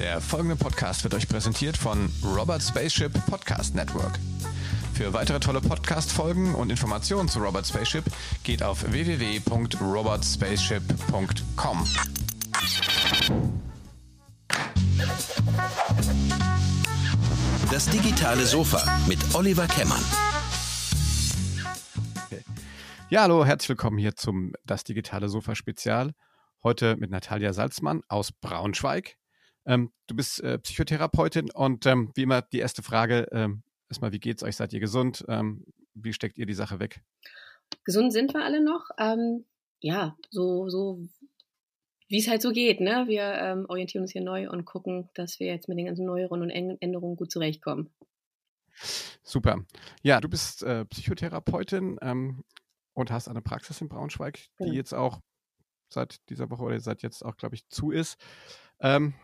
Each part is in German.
Der folgende Podcast wird euch präsentiert von Robert Spaceship Podcast Network. Für weitere tolle Podcast-Folgen und Informationen zu Robert Spaceship geht auf www.robertspaceship.com. Das digitale Sofa mit Oliver Kemmern. Ja, hallo, herzlich willkommen hier zum Das digitale Sofa Spezial. Heute mit Natalia Salzmann aus Braunschweig. Ähm, du bist äh, Psychotherapeutin und ähm, wie immer die erste Frage, ähm, erstmal, wie geht's euch? Seid ihr gesund? Ähm, wie steckt ihr die Sache weg? Gesund sind wir alle noch. Ähm, ja, so, so wie es halt so geht. Ne? Wir ähm, orientieren uns hier neu und gucken, dass wir jetzt mit den ganzen Neuerungen und Änderungen gut zurechtkommen. Super. Ja, du bist äh, Psychotherapeutin und hast eine Praxis in Braunschweig, die jetzt auch seit dieser Woche oder seit jetzt auch, glaube ich, zu ist. Ähm,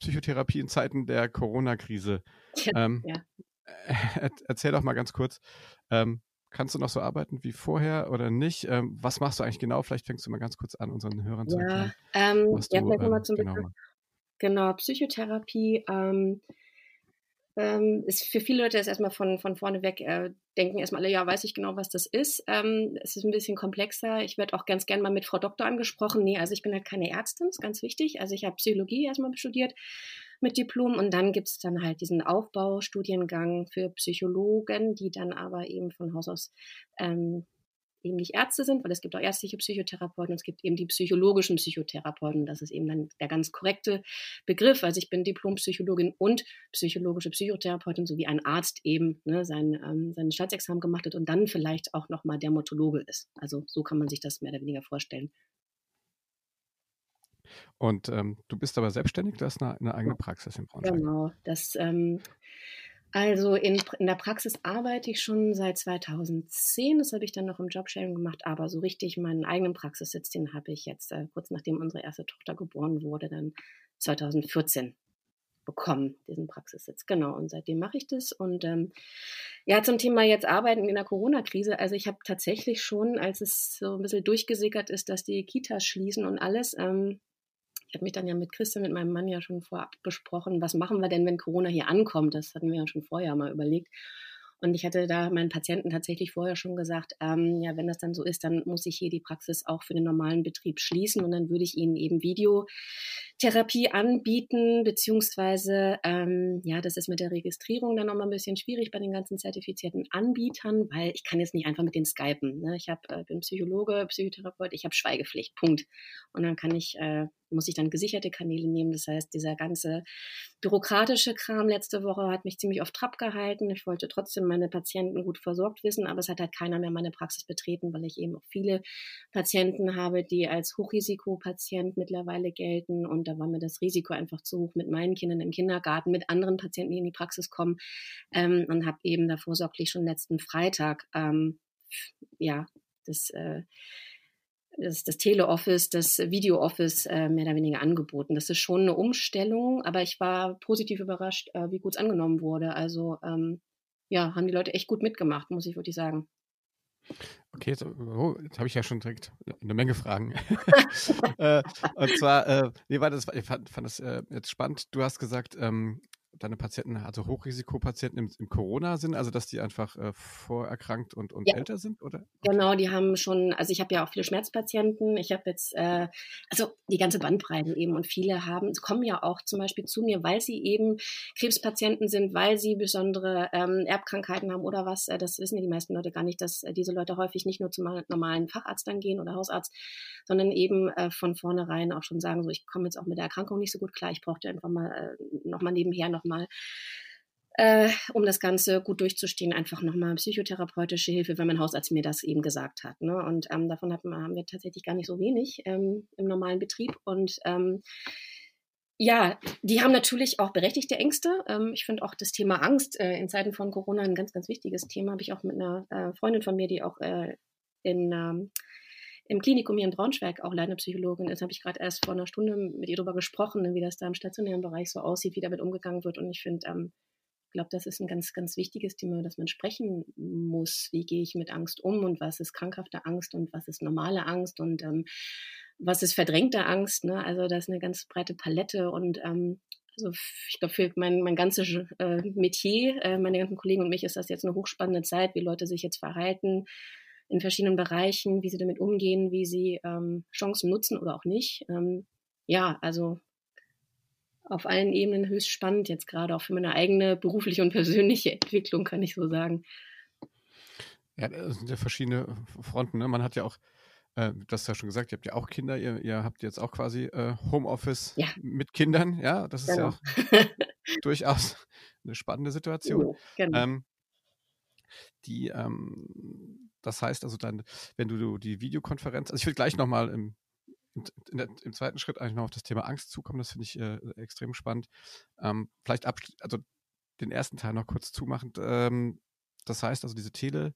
Psychotherapie in Zeiten der Corona-Krise. Ähm, ja. erzähl doch mal ganz kurz, ähm, kannst du noch so arbeiten wie vorher oder nicht? Ähm, was machst du eigentlich genau? Vielleicht fängst du mal ganz kurz an, unseren Hörern zu erklären. Ähm, ja, vielleicht nochmal ähm, zum genau, Begriff. Genau, Psychotherapie ähm, ist für viele Leute ist erstmal von, von vorne weg, äh, denken erstmal alle, ja, weiß ich genau, was das ist. Ähm, es ist ein bisschen komplexer. Ich werde auch ganz gern mal mit Frau Doktor angesprochen. Nee, also ich bin halt keine Ärztin, ist ganz wichtig. Also ich habe Psychologie erstmal studiert mit Diplom und dann gibt es dann halt diesen Aufbaustudiengang für Psychologen, die dann aber eben von Haus aus ähm, eben nicht Ärzte sind, weil es gibt auch ärztliche Psychotherapeuten und es gibt eben die psychologischen Psychotherapeuten. Das ist eben dann der ganz korrekte Begriff. Also ich bin Diplompsychologin und psychologische Psychotherapeutin, so wie ein Arzt eben ne, sein, ähm, sein Staatsexamen gemacht hat und dann vielleicht auch nochmal Dermatologe ist. Also so kann man sich das mehr oder weniger vorstellen. Und ähm, du bist aber selbstständig, du hast eine, eine eigene Praxis in Braunschweig. Genau, das ähm, also in, in der Praxis arbeite ich schon seit 2010. Das habe ich dann noch im Jobsharing gemacht, aber so richtig meinen eigenen Praxissitz, den habe ich jetzt äh, kurz nachdem unsere erste Tochter geboren wurde, dann 2014 bekommen, diesen Praxissitz. Genau, und seitdem mache ich das. Und ähm, ja, zum Thema jetzt Arbeiten in der Corona-Krise. Also ich habe tatsächlich schon, als es so ein bisschen durchgesickert ist, dass die Kitas schließen und alles, ähm, ich habe mich dann ja mit Christian, mit meinem Mann ja schon vorab besprochen, was machen wir denn, wenn Corona hier ankommt? Das hatten wir ja schon vorher mal überlegt. Und ich hatte da meinen Patienten tatsächlich vorher schon gesagt, ähm, ja, wenn das dann so ist, dann muss ich hier die Praxis auch für den normalen Betrieb schließen und dann würde ich ihnen eben Videotherapie anbieten, beziehungsweise, ähm, ja, das ist mit der Registrierung dann nochmal ein bisschen schwierig bei den ganzen zertifizierten Anbietern, weil ich kann jetzt nicht einfach mit den skypen. Ne? Ich hab, äh, bin Psychologe, Psychotherapeut, ich habe Schweigepflicht, Punkt. Und dann kann ich äh, muss ich dann gesicherte Kanäle nehmen. Das heißt, dieser ganze bürokratische Kram letzte Woche hat mich ziemlich auf Trab gehalten. Ich wollte trotzdem meine Patienten gut versorgt wissen, aber es hat halt keiner mehr meine Praxis betreten, weil ich eben auch viele Patienten habe, die als Hochrisikopatient mittlerweile gelten. Und da war mir das Risiko einfach zu hoch mit meinen Kindern im Kindergarten, mit anderen Patienten, die in die Praxis kommen. Ähm, und habe eben da vorsorglich schon letzten Freitag ähm, ja das äh, das, das Teleoffice, das Videooffice äh, mehr oder weniger angeboten. Das ist schon eine Umstellung, aber ich war positiv überrascht, äh, wie gut es angenommen wurde. Also ähm, ja, haben die Leute echt gut mitgemacht, muss ich wirklich sagen. Okay, jetzt, oh, jetzt habe ich ja schon direkt eine Menge Fragen. äh, und zwar, äh, nee, war das, ich fand, fand das äh, jetzt spannend. Du hast gesagt, ähm, deine Patienten, also Hochrisikopatienten im, im Corona sind, also dass die einfach äh, vorerkrankt und, und ja. älter sind, oder? Okay. Genau, die haben schon, also ich habe ja auch viele Schmerzpatienten, ich habe jetzt, äh, also die ganze Bandbreite eben und viele haben, kommen ja auch zum Beispiel zu mir, weil sie eben Krebspatienten sind, weil sie besondere ähm, Erbkrankheiten haben oder was, äh, das wissen ja die meisten Leute gar nicht, dass äh, diese Leute häufig nicht nur zum normalen Facharzt dann gehen oder Hausarzt, sondern eben äh, von vornherein auch schon sagen, so ich komme jetzt auch mit der Erkrankung nicht so gut klar, ich brauche einfach mal äh, nochmal nebenher noch nochmal, äh, um das Ganze gut durchzustehen, einfach nochmal psychotherapeutische Hilfe, weil mein Hausarzt mir das eben gesagt hat. Ne? Und ähm, davon hat, haben wir tatsächlich gar nicht so wenig ähm, im normalen Betrieb. Und ähm, ja, die haben natürlich auch berechtigte Ängste. Ähm, ich finde auch das Thema Angst äh, in Zeiten von Corona ein ganz, ganz wichtiges Thema. Habe ich auch mit einer äh, Freundin von mir, die auch äh, in ähm, im Klinikum hier in Braunschweig auch Psychologin ist, habe ich gerade erst vor einer Stunde mit ihr darüber gesprochen, ne, wie das da im stationären Bereich so aussieht, wie damit umgegangen wird. Und ich finde, ähm, ich glaube, das ist ein ganz, ganz wichtiges Thema, das man sprechen muss. Wie gehe ich mit Angst um und was ist krankhafte Angst und was ist normale Angst und ähm, was ist verdrängte Angst? Ne? Also das ist eine ganz breite Palette und ähm, Also ich glaube, für mein, mein ganzes äh, Metier, äh, meine ganzen Kollegen und mich ist das jetzt eine hochspannende Zeit, wie Leute sich jetzt verhalten in verschiedenen Bereichen, wie sie damit umgehen, wie sie ähm, Chancen nutzen oder auch nicht. Ähm, ja, also auf allen Ebenen höchst spannend, jetzt gerade auch für meine eigene berufliche und persönliche Entwicklung, kann ich so sagen. Ja, das sind ja verschiedene Fronten. Ne? Man hat ja auch, äh, das hast du ja schon gesagt, ihr habt ja auch Kinder, ihr, ihr habt jetzt auch quasi äh, Homeoffice ja. mit Kindern, ja, das ist genau. ja auch durchaus eine spannende Situation. Ja, genau. ähm, die, ähm, das heißt also dann, wenn du die Videokonferenz, also ich will gleich nochmal im der, im zweiten Schritt eigentlich noch auf das Thema Angst zukommen. Das finde ich äh, extrem spannend. Ähm, vielleicht also den ersten Teil noch kurz zumachend. Ähm, das heißt also diese Tele,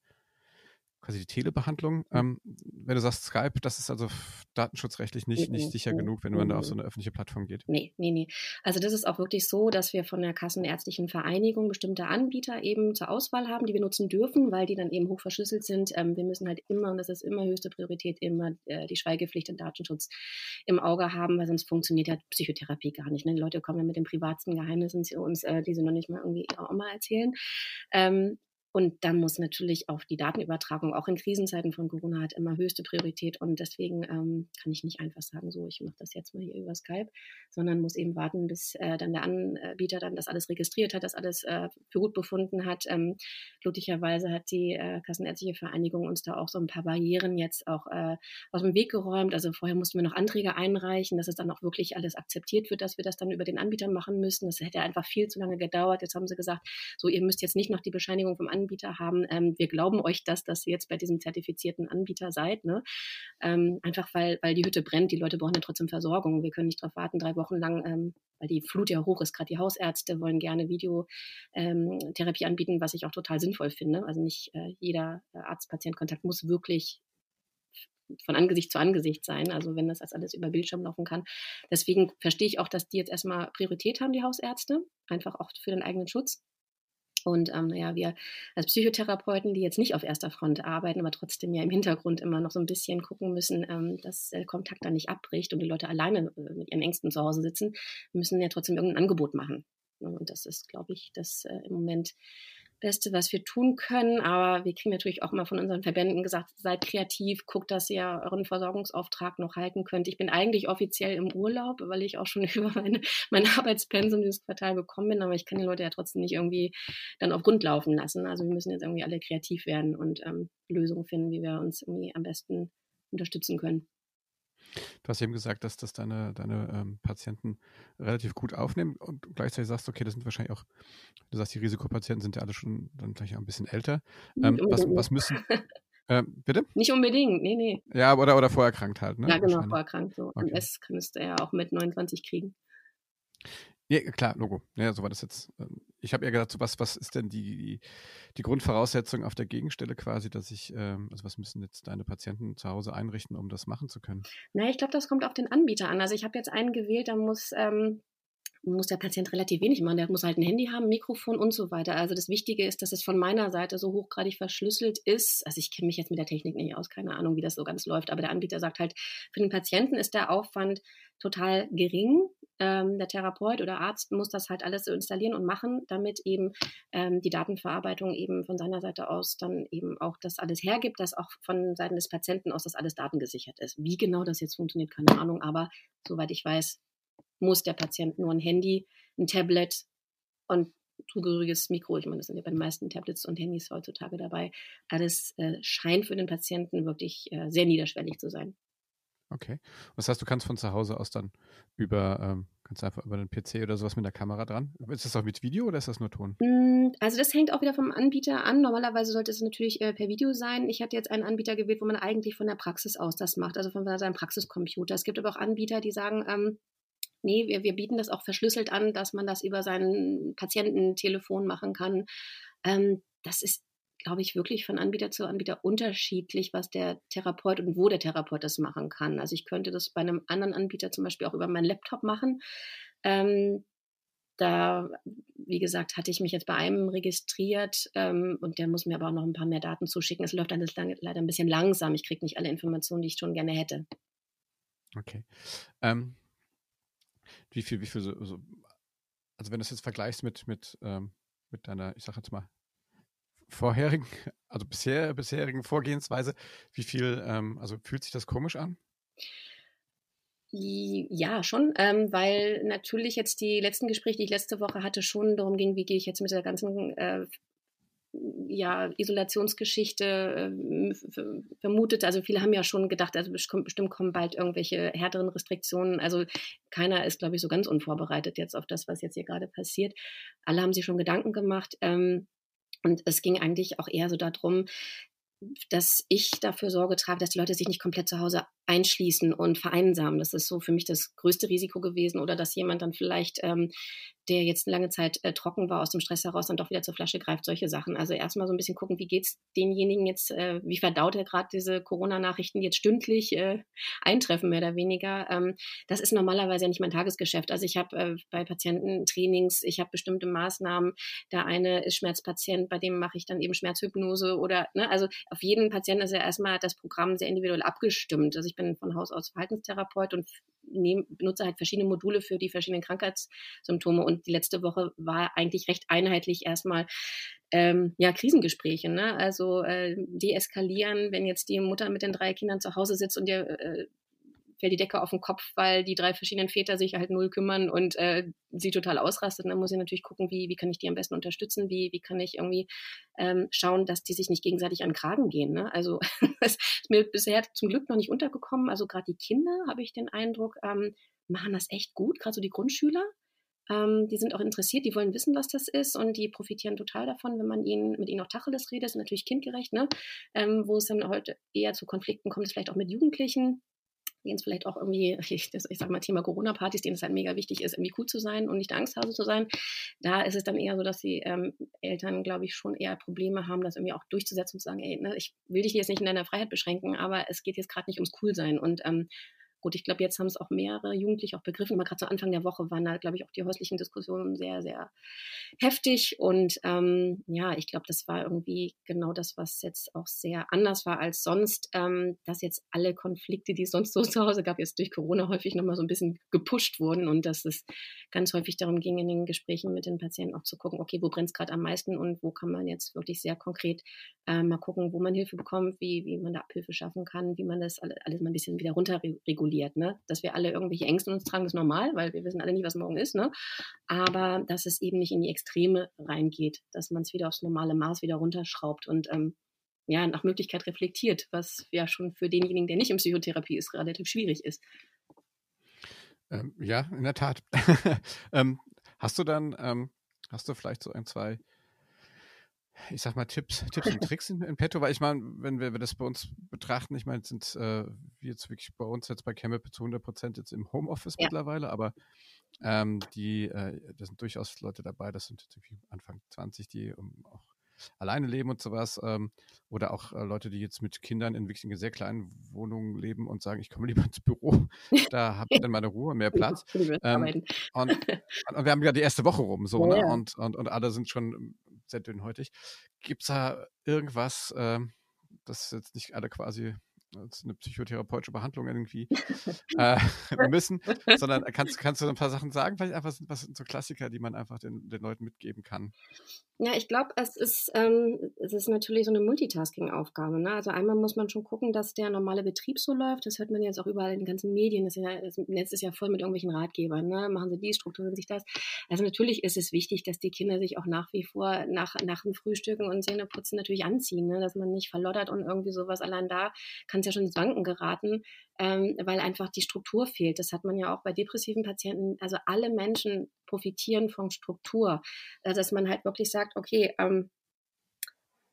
quasi die Telebehandlung. Ähm, wenn du sagst Skype, das ist also datenschutzrechtlich nicht, nicht sicher genug, wenn man da auf so eine öffentliche Plattform geht. Nee, nee, nee. Also das ist auch wirklich so, dass wir von der Kassenärztlichen Vereinigung bestimmte Anbieter eben zur Auswahl haben, die wir nutzen dürfen, weil die dann eben hoch verschlüsselt sind. Ähm, wir müssen halt immer, und das ist immer höchste Priorität, immer äh, die Schweigepflicht und Datenschutz im Auge haben, weil sonst funktioniert ja Psychotherapie gar nicht. Ne? Die Leute kommen ja mit den privatsten Geheimnissen zu uns, äh, die sie noch nicht mal irgendwie ihrer Oma erzählen. Ähm, und dann muss natürlich auch die Datenübertragung, auch in Krisenzeiten von Corona, hat immer höchste Priorität. Und deswegen ähm, kann ich nicht einfach sagen, so, ich mache das jetzt mal hier über Skype, sondern muss eben warten, bis äh, dann der Anbieter dann das alles registriert hat, das alles äh, für gut befunden hat. Ähm, glücklicherweise hat die äh, Kassenärztliche Vereinigung uns da auch so ein paar Barrieren jetzt auch äh, aus dem Weg geräumt. Also vorher mussten wir noch Anträge einreichen, dass es dann auch wirklich alles akzeptiert wird, dass wir das dann über den Anbieter machen müssen. Das hätte einfach viel zu lange gedauert. Jetzt haben sie gesagt, so, ihr müsst jetzt nicht noch die Bescheinigung vom Anbieter Anbieter haben, ähm, wir glauben euch das, dass ihr jetzt bei diesem zertifizierten Anbieter seid. Ne? Ähm, einfach weil, weil die Hütte brennt, die Leute brauchen ja trotzdem Versorgung. Wir können nicht darauf warten, drei Wochen lang, ähm, weil die Flut ja hoch ist. Gerade die Hausärzte wollen gerne Videotherapie ähm, anbieten, was ich auch total sinnvoll finde. Also nicht äh, jeder äh, Arzt-Patient-Kontakt muss wirklich von Angesicht zu Angesicht sein, also wenn das alles über Bildschirm laufen kann. Deswegen verstehe ich auch, dass die jetzt erstmal Priorität haben, die Hausärzte, einfach auch für den eigenen Schutz. Und ähm, naja, wir als Psychotherapeuten, die jetzt nicht auf erster Front arbeiten, aber trotzdem ja im Hintergrund immer noch so ein bisschen gucken müssen, ähm, dass der Kontakt da nicht abbricht und die Leute alleine äh, mit ihren Ängsten zu Hause sitzen, müssen ja trotzdem irgendein Angebot machen. Und das ist, glaube ich, das äh, im Moment Beste, was wir tun können. Aber wir kriegen natürlich auch immer von unseren Verbänden gesagt, seid kreativ, guckt, dass ihr euren Versorgungsauftrag noch halten könnt. Ich bin eigentlich offiziell im Urlaub, weil ich auch schon über meine, mein Arbeitspensum dieses Quartal gekommen bin, aber ich kann die Leute ja trotzdem nicht irgendwie dann auf Grund laufen lassen. Also wir müssen jetzt irgendwie alle kreativ werden und ähm, Lösungen finden, wie wir uns irgendwie am besten unterstützen können. Du hast eben gesagt, dass das deine, deine ähm, Patienten relativ gut aufnehmen und gleichzeitig sagst, okay, das sind wahrscheinlich auch, du sagst, die Risikopatienten sind ja alle schon dann gleich auch ein bisschen älter. Ähm, was, was müssen, ähm, bitte? Nicht unbedingt, nee, nee. Ja, oder, oder vorerkrankt halt, ne? Ja, genau, vorerkrankt. So. Okay. MS kannst du ja auch mit 29 kriegen. Ja, klar, Logo. Ja, so war das jetzt. Ich habe ja gedacht, so was, was ist denn die, die, die, Grundvoraussetzung auf der Gegenstelle quasi, dass ich, ähm, also was müssen jetzt deine Patienten zu Hause einrichten, um das machen zu können? Na, ich glaube, das kommt auf den Anbieter an. Also ich habe jetzt einen gewählt, da muss, ähm, muss der Patient relativ wenig machen. Der muss halt ein Handy haben, Mikrofon und so weiter. Also das Wichtige ist, dass es von meiner Seite so hochgradig verschlüsselt ist. Also ich kenne mich jetzt mit der Technik nicht aus, keine Ahnung, wie das so ganz läuft, aber der Anbieter sagt halt, für den Patienten ist der Aufwand total gering. Ähm, der Therapeut oder Arzt muss das halt alles so installieren und machen, damit eben ähm, die Datenverarbeitung eben von seiner Seite aus dann eben auch das alles hergibt, dass auch von Seiten des Patienten aus das alles datengesichert ist. Wie genau das jetzt funktioniert, keine Ahnung, aber soweit ich weiß, muss der Patient nur ein Handy, ein Tablet und zugehöriges Mikro, ich meine, das sind ja bei den meisten Tablets und Handys heutzutage dabei, alles äh, scheint für den Patienten wirklich äh, sehr niederschwellig zu sein. Okay. Das heißt, du kannst von zu Hause aus dann über, ähm, kannst einfach über den PC oder sowas mit der Kamera dran. Ist das auch mit Video oder ist das nur Ton? Hm, also das hängt auch wieder vom Anbieter an. Normalerweise sollte es natürlich äh, per Video sein. Ich hatte jetzt einen Anbieter gewählt, wo man eigentlich von der Praxis aus das macht, also von seinem Praxiscomputer. Es gibt aber auch Anbieter, die sagen, ähm, nee, wir, wir bieten das auch verschlüsselt an, dass man das über sein Patiententelefon machen kann. Ähm, das ist glaube ich, wirklich von Anbieter zu Anbieter unterschiedlich, was der Therapeut und wo der Therapeut das machen kann. Also ich könnte das bei einem anderen Anbieter zum Beispiel auch über meinen Laptop machen. Ähm, da, wie gesagt, hatte ich mich jetzt bei einem registriert ähm, und der muss mir aber auch noch ein paar mehr Daten zuschicken. Es läuft dann leider ein bisschen langsam. Ich kriege nicht alle Informationen, die ich schon gerne hätte. Okay. Ähm, wie viel, wie viel so, so also wenn du es jetzt vergleichst mit, mit, ähm, mit deiner, ich sag jetzt mal, vorherigen, also bisher, bisherigen Vorgehensweise, wie viel, ähm, also fühlt sich das komisch an? Ja, schon, ähm, weil natürlich jetzt die letzten Gespräche, die ich letzte Woche hatte, schon darum ging, wie gehe ich jetzt mit der ganzen äh, ja, Isolationsgeschichte äh, vermutet. Also viele haben ja schon gedacht, also bestimmt kommen bald irgendwelche härteren Restriktionen. Also keiner ist, glaube ich, so ganz unvorbereitet jetzt auf das, was jetzt hier gerade passiert. Alle haben sich schon Gedanken gemacht. Ähm, und es ging eigentlich auch eher so darum, dass ich dafür Sorge trage, dass die Leute sich nicht komplett zu Hause einschließen und vereinsamen. Das ist so für mich das größte Risiko gewesen. Oder dass jemand dann vielleicht, ähm, der jetzt eine lange Zeit äh, trocken war, aus dem Stress heraus dann doch wieder zur Flasche greift, solche Sachen. Also erstmal so ein bisschen gucken, wie geht es denjenigen jetzt, äh, wie verdaut er gerade diese Corona-Nachrichten jetzt stündlich äh, eintreffen, mehr oder weniger. Ähm, das ist normalerweise ja nicht mein Tagesgeschäft. Also ich habe äh, bei Patienten Trainings, ich habe bestimmte Maßnahmen. Der eine ist Schmerzpatient, bei dem mache ich dann eben Schmerzhypnose oder, ne, also auf jeden Patienten ist ja erstmal das Programm sehr individuell abgestimmt. Also ich bin von Haus aus Verhaltenstherapeut und nehm, benutze halt verschiedene Module für die verschiedenen Krankheitssymptome. Und die letzte Woche war eigentlich recht einheitlich erstmal ähm, ja, Krisengespräche, ne? Also äh, deeskalieren, wenn jetzt die Mutter mit den drei Kindern zu Hause sitzt und ihr äh, fällt die Decke auf den Kopf, weil die drei verschiedenen Väter sich halt null kümmern und äh, sie total ausrastet. Dann muss ich natürlich gucken, wie, wie kann ich die am besten unterstützen, wie, wie kann ich irgendwie ähm, schauen, dass die sich nicht gegenseitig an den Kragen gehen. Ne? Also das ist mir bisher zum Glück noch nicht untergekommen. Also gerade die Kinder, habe ich den Eindruck, ähm, machen das echt gut, gerade so die Grundschüler. Ähm, die sind auch interessiert, die wollen wissen, was das ist und die profitieren total davon, wenn man ihnen mit ihnen auch Tacheles redet, ist natürlich kindgerecht, ne? Ähm, wo es dann heute eher zu Konflikten kommt, ist vielleicht auch mit Jugendlichen, denen es vielleicht auch irgendwie, ich, das, ich sag mal, Thema Corona-Partys, denen es halt mega wichtig ist, irgendwie cool zu sein und nicht Angsthase zu sein. Da ist es dann eher so, dass die ähm, Eltern, glaube ich, schon eher Probleme haben, das irgendwie auch durchzusetzen und zu sagen, ey, ne, ich will dich jetzt nicht in deiner Freiheit beschränken, aber es geht jetzt gerade nicht ums Coolsein. Und ähm, Gut, ich glaube, jetzt haben es auch mehrere Jugendliche auch begriffen, aber gerade zu Anfang der Woche waren da, glaube ich, auch die häuslichen Diskussionen sehr, sehr heftig. Und ähm, ja, ich glaube, das war irgendwie genau das, was jetzt auch sehr anders war als sonst, ähm, dass jetzt alle Konflikte, die es sonst so zu Hause gab, jetzt durch Corona häufig nochmal so ein bisschen gepusht wurden und dass es ganz häufig darum ging, in den Gesprächen mit den Patienten auch zu gucken, okay, wo brennt es gerade am meisten und wo kann man jetzt wirklich sehr konkret äh, mal gucken, wo man Hilfe bekommt, wie, wie man da Abhilfe schaffen kann, wie man das alles, mal ein bisschen wieder runter reguliert reguliert. Ne? Dass wir alle irgendwelche Ängste in uns tragen, ist normal, weil wir wissen alle nicht, was morgen ist. Ne? Aber dass es eben nicht in die Extreme reingeht, dass man es wieder aufs normale Maß wieder runterschraubt und ähm, ja, nach Möglichkeit reflektiert, was ja schon für denjenigen, der nicht in Psychotherapie ist, relativ schwierig ist. Ähm, ja, in der Tat. ähm, hast du dann, ähm, hast du vielleicht so ein, zwei ich sag mal, Tipps, Tipps und Tricks in, in petto, weil ich meine, wenn wir, wir das bei uns betrachten, ich meine, sind äh, wir jetzt wirklich bei uns jetzt bei Chemip zu 100 Prozent jetzt im Homeoffice ja. mittlerweile, aber ähm, die, äh, da sind durchaus Leute dabei, das sind jetzt irgendwie Anfang 20, die um, auch alleine leben und sowas, ähm, oder auch äh, Leute, die jetzt mit Kindern in wirklich sehr kleinen Wohnungen leben und sagen, ich komme lieber ins Büro, da habe ich dann meine Ruhe, mehr Platz. Ähm, und, und, wir haben ja die erste Woche rum, so, ja, ne? Und, und, und alle sind schon sehr dünnhäutig. Gibt es da irgendwas, äh, das jetzt nicht alle quasi als eine psychotherapeutische Behandlung irgendwie äh, müssen, sondern kannst, kannst du ein paar Sachen sagen? Vielleicht einfach, was sind so Klassiker, die man einfach den, den Leuten mitgeben kann? Ja, ich glaube, es ist, ähm, es ist natürlich so eine Multitasking-Aufgabe. Ne? Also einmal muss man schon gucken, dass der normale Betrieb so läuft. Das hört man jetzt auch überall in den ganzen Medien. Das, ja, das Netz ist ja voll mit irgendwelchen Ratgebern. Ne? Machen Sie dies, strukturieren sich das. Also natürlich ist es wichtig, dass die Kinder sich auch nach wie vor nach, nach dem Frühstücken und Zähneputzen natürlich anziehen. Ne? Dass man nicht verloddert und irgendwie sowas. Allein da kann es ja schon ins Wanken geraten, ähm, weil einfach die Struktur fehlt. Das hat man ja auch bei depressiven Patienten. Also alle Menschen profitieren von Struktur. Also dass man halt wirklich sagt, okay, ähm,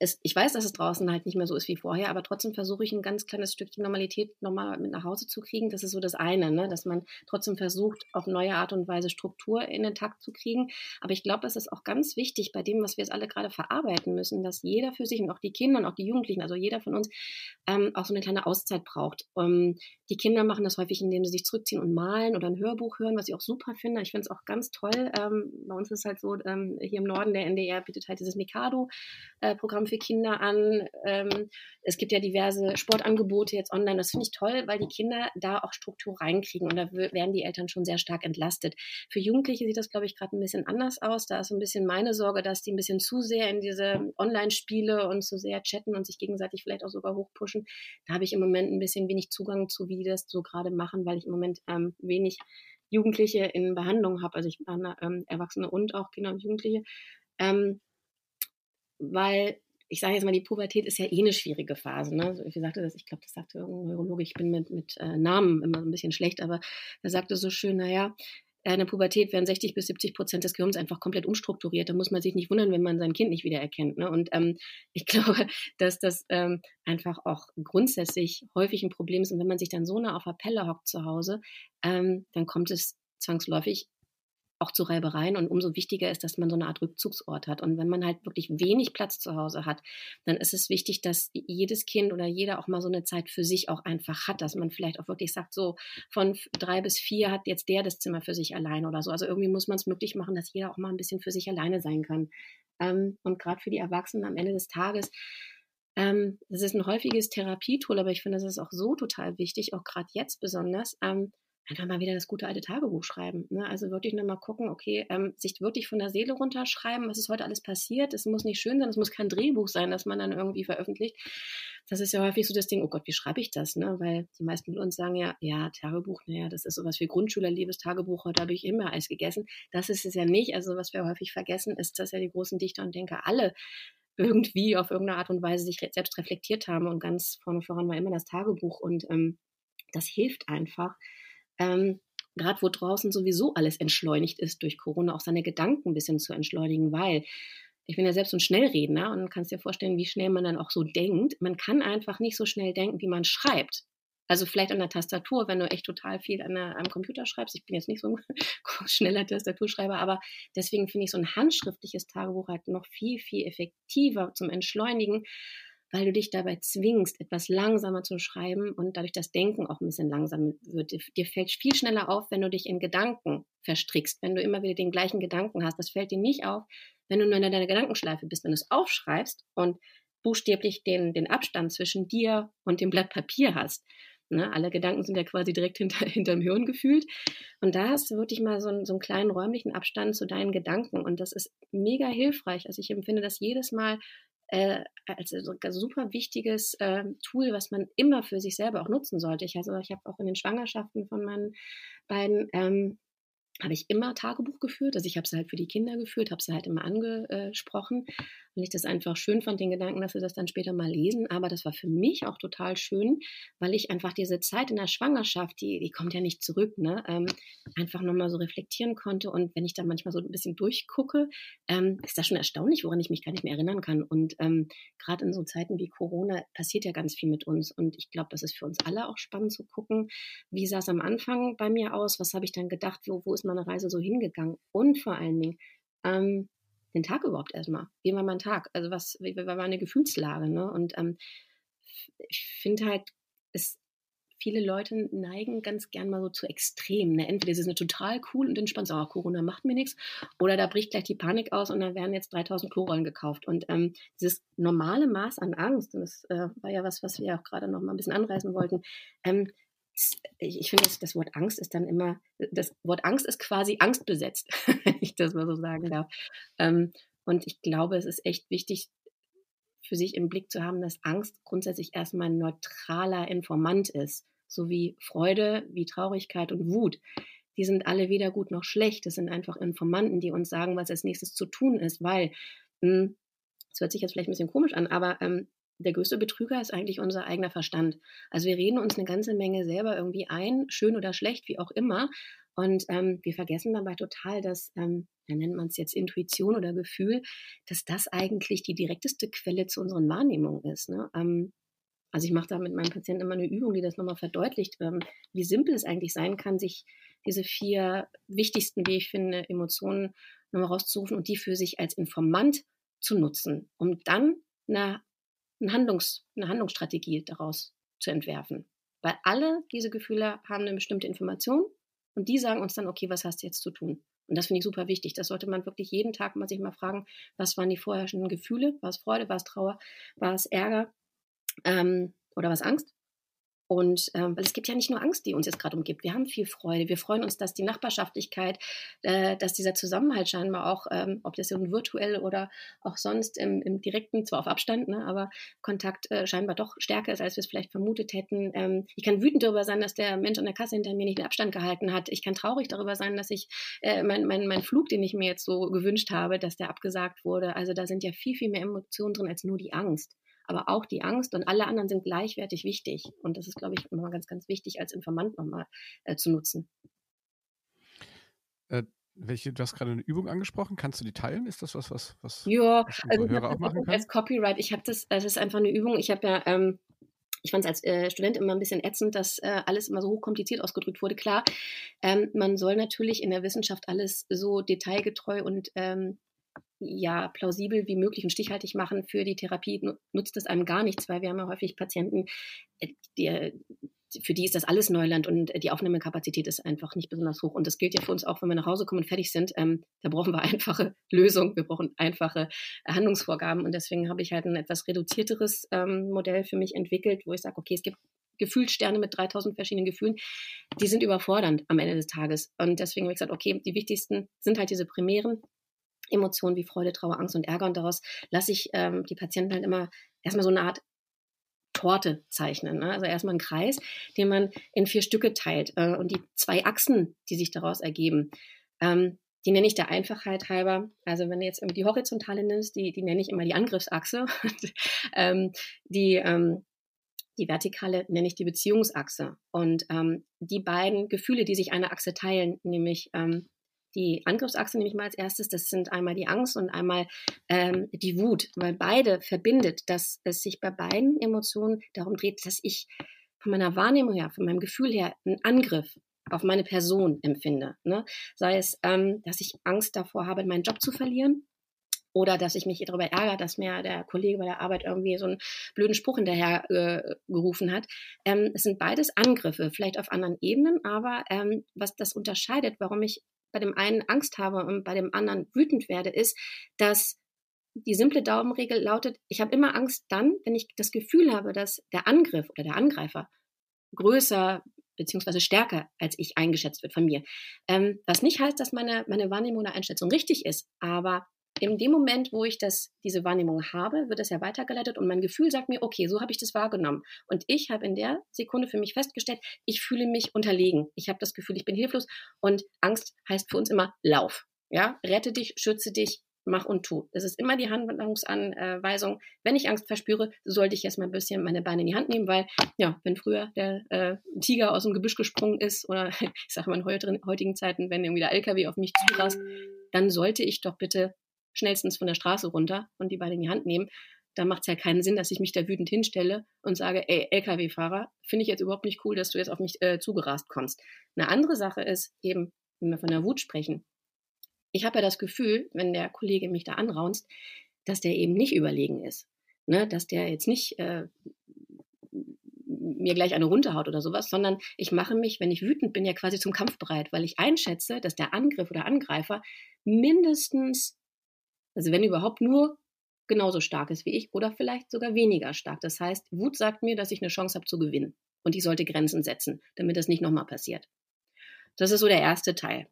es, ich weiß, dass es draußen halt nicht mehr so ist wie vorher, aber trotzdem versuche ich ein ganz kleines Stückchen Normalität nochmal mit nach Hause zu kriegen. Das ist so das eine, ne? dass man trotzdem versucht, auf neue Art und Weise Struktur in den Takt zu kriegen. Aber ich glaube, es ist auch ganz wichtig bei dem, was wir jetzt alle gerade verarbeiten müssen, dass jeder für sich und auch die Kinder und auch die Jugendlichen, also jeder von uns, ähm, auch so eine kleine Auszeit braucht. Um, die Kinder machen das häufig, indem sie sich zurückziehen und malen oder ein Hörbuch hören, was ich auch super finde. Ich finde es auch ganz toll. Ähm, bei uns ist halt so, ähm, hier im Norden der NDR bietet halt dieses Mikado-Programm für Kinder an. Ähm, es gibt ja diverse Sportangebote jetzt online. Das finde ich toll, weil die Kinder da auch Struktur reinkriegen und da werden die Eltern schon sehr stark entlastet. Für Jugendliche sieht das, glaube ich, gerade ein bisschen anders aus. Da ist so ein bisschen meine Sorge, dass die ein bisschen zu sehr in diese Online-Spiele und zu sehr chatten und sich gegenseitig vielleicht auch sogar hochpushen. Da habe ich im Moment ein bisschen wenig Zugang zu, wie die das so gerade machen, weil ich im Moment ähm, wenig Jugendliche in Behandlung habe. Also ich behandle ähm, Erwachsene und auch Kinder und Jugendliche. Ähm, weil ich sage jetzt mal, die Pubertät ist ja eh eine schwierige Phase. Ne? Wie sagte das? Ich glaube, das sagte irgendein Neurologe. Ich bin mit, mit äh, Namen immer ein bisschen schlecht, aber er sagte so schön, naja, in der Pubertät werden 60 bis 70 Prozent des Gehirns einfach komplett umstrukturiert. Da muss man sich nicht wundern, wenn man sein Kind nicht wiedererkennt. Ne? Und ähm, ich glaube, dass das ähm, einfach auch grundsätzlich häufig ein Problem ist. Und wenn man sich dann so nah auf der Pelle hockt zu Hause, ähm, dann kommt es zwangsläufig auch zu Reibereien. Und umso wichtiger ist, dass man so eine Art Rückzugsort hat. Und wenn man halt wirklich wenig Platz zu Hause hat, dann ist es wichtig, dass jedes Kind oder jeder auch mal so eine Zeit für sich auch einfach hat, dass man vielleicht auch wirklich sagt, so von drei bis vier hat jetzt der das Zimmer für sich allein oder so. Also irgendwie muss man es möglich machen, dass jeder auch mal ein bisschen für sich alleine sein kann. Ähm, und gerade für die Erwachsenen am Ende des Tages, ähm, das ist ein häufiges Therapietool, aber ich finde, das ist auch so total wichtig, auch gerade jetzt besonders, ähm, einfach mal wieder das gute alte Tagebuch schreiben. Ne? Also wirklich nochmal gucken, okay, ähm, sich wirklich von der Seele runterschreiben, was ist heute alles passiert. Es muss nicht schön sein, es muss kein Drehbuch sein, das man dann irgendwie veröffentlicht. Das ist ja häufig so das Ding, oh Gott, wie schreibe ich das? Ne? Weil die meisten von uns sagen ja, ja, Tagebuch, naja, das ist sowas wie Grundschülerliebes Tagebuch, heute habe ich immer Eis gegessen. Das ist es ja nicht. Also was wir häufig vergessen, ist, dass ja die großen Dichter und Denker alle irgendwie auf irgendeine Art und Weise sich selbst reflektiert haben und ganz vorne voran war immer das Tagebuch und ähm, das hilft einfach, ähm, gerade wo draußen sowieso alles entschleunigt ist durch Corona, auch seine Gedanken ein bisschen zu entschleunigen, weil ich bin ja selbst so ein Schnellredner und kannst dir vorstellen, wie schnell man dann auch so denkt. Man kann einfach nicht so schnell denken, wie man schreibt. Also vielleicht an der Tastatur, wenn du echt total viel an der, am Computer schreibst. Ich bin jetzt nicht so ein schneller Tastaturschreiber, aber deswegen finde ich so ein handschriftliches Tagebuch halt noch viel, viel effektiver zum Entschleunigen, weil du dich dabei zwingst, etwas langsamer zu schreiben und dadurch das Denken auch ein bisschen langsamer wird. Dir fällt viel schneller auf, wenn du dich in Gedanken verstrickst, wenn du immer wieder den gleichen Gedanken hast. Das fällt dir nicht auf, wenn du nur in deiner Gedankenschleife bist. Wenn du es aufschreibst und buchstäblich den, den Abstand zwischen dir und dem Blatt Papier hast. Ne? Alle Gedanken sind ja quasi direkt hinter, hinterm Hirn gefühlt. Und da hast du wirklich mal so einen, so einen kleinen räumlichen Abstand zu deinen Gedanken. Und das ist mega hilfreich. Also ich empfinde das jedes Mal äh, als so ein super wichtiges äh, Tool, was man immer für sich selber auch nutzen sollte. Ich, also, ich habe auch in den Schwangerschaften von meinen beiden ähm, habe ich immer Tagebuch geführt. Also ich habe es halt für die Kinder geführt, habe sie halt immer angesprochen, weil ich das einfach schön fand, den Gedanken, dass sie das dann später mal lesen. Aber das war für mich auch total schön, weil ich einfach diese Zeit in der Schwangerschaft, die, die kommt ja nicht zurück, ne? Ähm, einfach nochmal so reflektieren konnte. Und wenn ich da manchmal so ein bisschen durchgucke, ähm, ist das schon erstaunlich, woran ich mich gar nicht mehr erinnern kann. Und ähm, gerade in so Zeiten wie Corona passiert ja ganz viel mit uns. Und ich glaube, das ist für uns alle auch spannend zu gucken, wie sah es am Anfang bei mir aus, was habe ich dann gedacht, wo, wo ist meine Reise so hingegangen? Und vor allen Dingen, ähm, den Tag überhaupt erstmal? Wie war mein Tag? Also was, wie war meine Gefühlslage? Ne? Und ähm, ich finde halt, es, viele Leute neigen ganz gern mal so zu Extremen. Ne? Entweder sie sind total cool und entspannt, so, oh, Corona macht mir nichts, oder da bricht gleich die Panik aus und dann werden jetzt 3000 Klorollen gekauft. Und ähm, dieses normale Maß an Angst, und das äh, war ja was, was wir auch gerade noch mal ein bisschen anreißen wollten, ähm, ich finde, das Wort Angst ist dann immer, das Wort Angst ist quasi angstbesetzt, wenn ich das mal so sagen darf. Ähm, und ich glaube, es ist echt wichtig, für sich im Blick zu haben, dass Angst grundsätzlich erstmal ein neutraler Informant ist, so wie Freude, wie Traurigkeit und Wut. Die sind alle weder gut noch schlecht. Das sind einfach Informanten, die uns sagen, was als nächstes zu tun ist, weil, es hm, hört sich jetzt vielleicht ein bisschen komisch an, aber ähm, der größte Betrüger ist eigentlich unser eigener Verstand. Also wir reden uns eine ganze Menge selber irgendwie ein, schön oder schlecht, wie auch immer. Und ähm, wir vergessen dabei total, dass, ähm, ja, nennt man es jetzt Intuition oder Gefühl, dass das eigentlich die direkteste Quelle zu unseren Wahrnehmungen ist. Ne? Ähm, also ich mache da mit meinen Patienten immer eine Übung, die das nochmal verdeutlicht, ähm, wie simpel es eigentlich sein kann, sich diese vier wichtigsten, wie ich finde, Emotionen nochmal rauszurufen und die für sich als Informant zu nutzen, um dann eine ein Handlungs, eine Handlungsstrategie daraus zu entwerfen. Weil alle diese Gefühle haben eine bestimmte Information Und die sagen uns dann, okay, was hast du jetzt zu tun? Und das finde ich super wichtig. Das sollte man wirklich jeden Tag mal sich mal fragen, was waren die vorherrschenden Gefühle? War es Freude, war es Trauer, war es Ärger ähm, oder was Angst? Und ähm, weil es gibt ja nicht nur Angst, die uns jetzt gerade umgibt. Wir haben viel Freude. Wir freuen uns, dass die Nachbarschaftlichkeit, äh, dass dieser Zusammenhalt scheinbar auch, ähm, ob das nun virtuell oder auch sonst im, im direkten, zwar auf Abstand, ne, aber Kontakt äh, scheinbar doch stärker ist, als wir es vielleicht vermutet hätten. Ähm, ich kann wütend darüber sein, dass der Mensch an der Kasse hinter mir nicht den Abstand gehalten hat. Ich kann traurig darüber sein, dass ich äh, mein, mein, mein Flug, den ich mir jetzt so gewünscht habe, dass der abgesagt wurde. Also da sind ja viel, viel mehr Emotionen drin als nur die Angst aber auch die Angst und alle anderen sind gleichwertig wichtig. Und das ist, glaube ich, nochmal ganz, ganz wichtig als Informant nochmal äh, zu nutzen. Äh, welche, du hast gerade eine Übung angesprochen, kannst du die teilen? Ist das was, was, was, ja, also Hörer auch machen können? Als Copyright, ich habe das, das ist einfach eine Übung. Ich habe ja, ähm, ich fand es als äh, Student immer ein bisschen ätzend, dass äh, alles immer so hochkompliziert ausgedrückt wurde. Klar, ähm, man soll natürlich in der Wissenschaft alles so detailgetreu und ähm, ja plausibel wie möglich und stichhaltig machen für die Therapie, nutzt es einem gar nichts, weil wir haben ja häufig Patienten, äh, die, für die ist das alles Neuland und die Aufnahmekapazität ist einfach nicht besonders hoch. Und das gilt ja für uns auch, wenn wir nach Hause kommen und fertig sind. Ähm, da brauchen wir einfache Lösungen, wir brauchen einfache Handlungsvorgaben. Und deswegen habe ich halt ein etwas reduzierteres ähm, Modell für mich entwickelt, wo ich sage, okay, es gibt Gefühlssterne mit 3000 verschiedenen Gefühlen, die sind überfordernd am Ende des Tages. Und deswegen habe ich gesagt, okay, die wichtigsten sind halt diese primären Emotionen wie Freude, Trauer, Angst und Ärger. Und daraus lasse ich ähm, die Patienten halt immer erstmal so eine Art Torte zeichnen. Ne? Also erstmal einen Kreis, den man in vier Stücke teilt. Äh, und die zwei Achsen, die sich daraus ergeben, ähm, die nenne ich der Einfachheit halber. Also wenn du jetzt die horizontale nimmst, die, die nenne ich immer die Angriffsachse. ähm, die, ähm, die vertikale nenne ich die Beziehungsachse. Und ähm, die beiden Gefühle, die sich eine Achse teilen, nämlich ähm, die Angriffsachse nehme ich mal als erstes. Das sind einmal die Angst und einmal ähm, die Wut, weil beide verbindet, dass es sich bei beiden Emotionen darum dreht, dass ich von meiner Wahrnehmung her, von meinem Gefühl her einen Angriff auf meine Person empfinde. Ne? Sei es, ähm, dass ich Angst davor habe, meinen Job zu verlieren oder dass ich mich darüber ärgere, dass mir der Kollege bei der Arbeit irgendwie so einen blöden Spruch hinterher äh, gerufen hat. Ähm, es sind beides Angriffe, vielleicht auf anderen Ebenen, aber ähm, was das unterscheidet, warum ich bei dem einen Angst habe und bei dem anderen wütend werde, ist, dass die simple Daumenregel lautet, ich habe immer Angst dann, wenn ich das Gefühl habe, dass der Angriff oder der Angreifer größer beziehungsweise stärker als ich eingeschätzt wird von mir. Ähm, was nicht heißt, dass meine, meine Wahrnehmung oder Einschätzung richtig ist, aber in dem Moment, wo ich das, diese Wahrnehmung habe, wird das ja weitergeleitet und mein Gefühl sagt mir, okay, so habe ich das wahrgenommen. Und ich habe in der Sekunde für mich festgestellt, ich fühle mich unterlegen. Ich habe das Gefühl, ich bin hilflos und Angst heißt für uns immer Lauf. Ja, rette dich, schütze dich, mach und tu. Das ist immer die Handlungsanweisung. Wenn ich Angst verspüre, sollte ich erstmal ein bisschen meine Beine in die Hand nehmen, weil, ja, wenn früher der äh, Tiger aus dem Gebüsch gesprungen ist oder ich sage mal in heutigen Zeiten, wenn irgendwie der LKW auf mich zurast, dann sollte ich doch bitte schnellstens von der Straße runter und die beide in die Hand nehmen, da macht es ja keinen Sinn, dass ich mich da wütend hinstelle und sage, ey, Lkw-Fahrer, finde ich jetzt überhaupt nicht cool, dass du jetzt auf mich äh, zugerast kommst. Eine andere Sache ist eben, wenn wir von der Wut sprechen. Ich habe ja das Gefühl, wenn der Kollege mich da anraunst, dass der eben nicht überlegen ist. Ne? Dass der jetzt nicht äh, mir gleich eine runterhaut oder sowas, sondern ich mache mich, wenn ich wütend bin, ja quasi zum Kampf bereit, weil ich einschätze, dass der Angriff oder Angreifer mindestens also wenn überhaupt nur genauso stark ist wie ich oder vielleicht sogar weniger stark. Das heißt, Wut sagt mir, dass ich eine Chance habe zu gewinnen und ich sollte Grenzen setzen, damit das nicht nochmal passiert. Das ist so der erste Teil.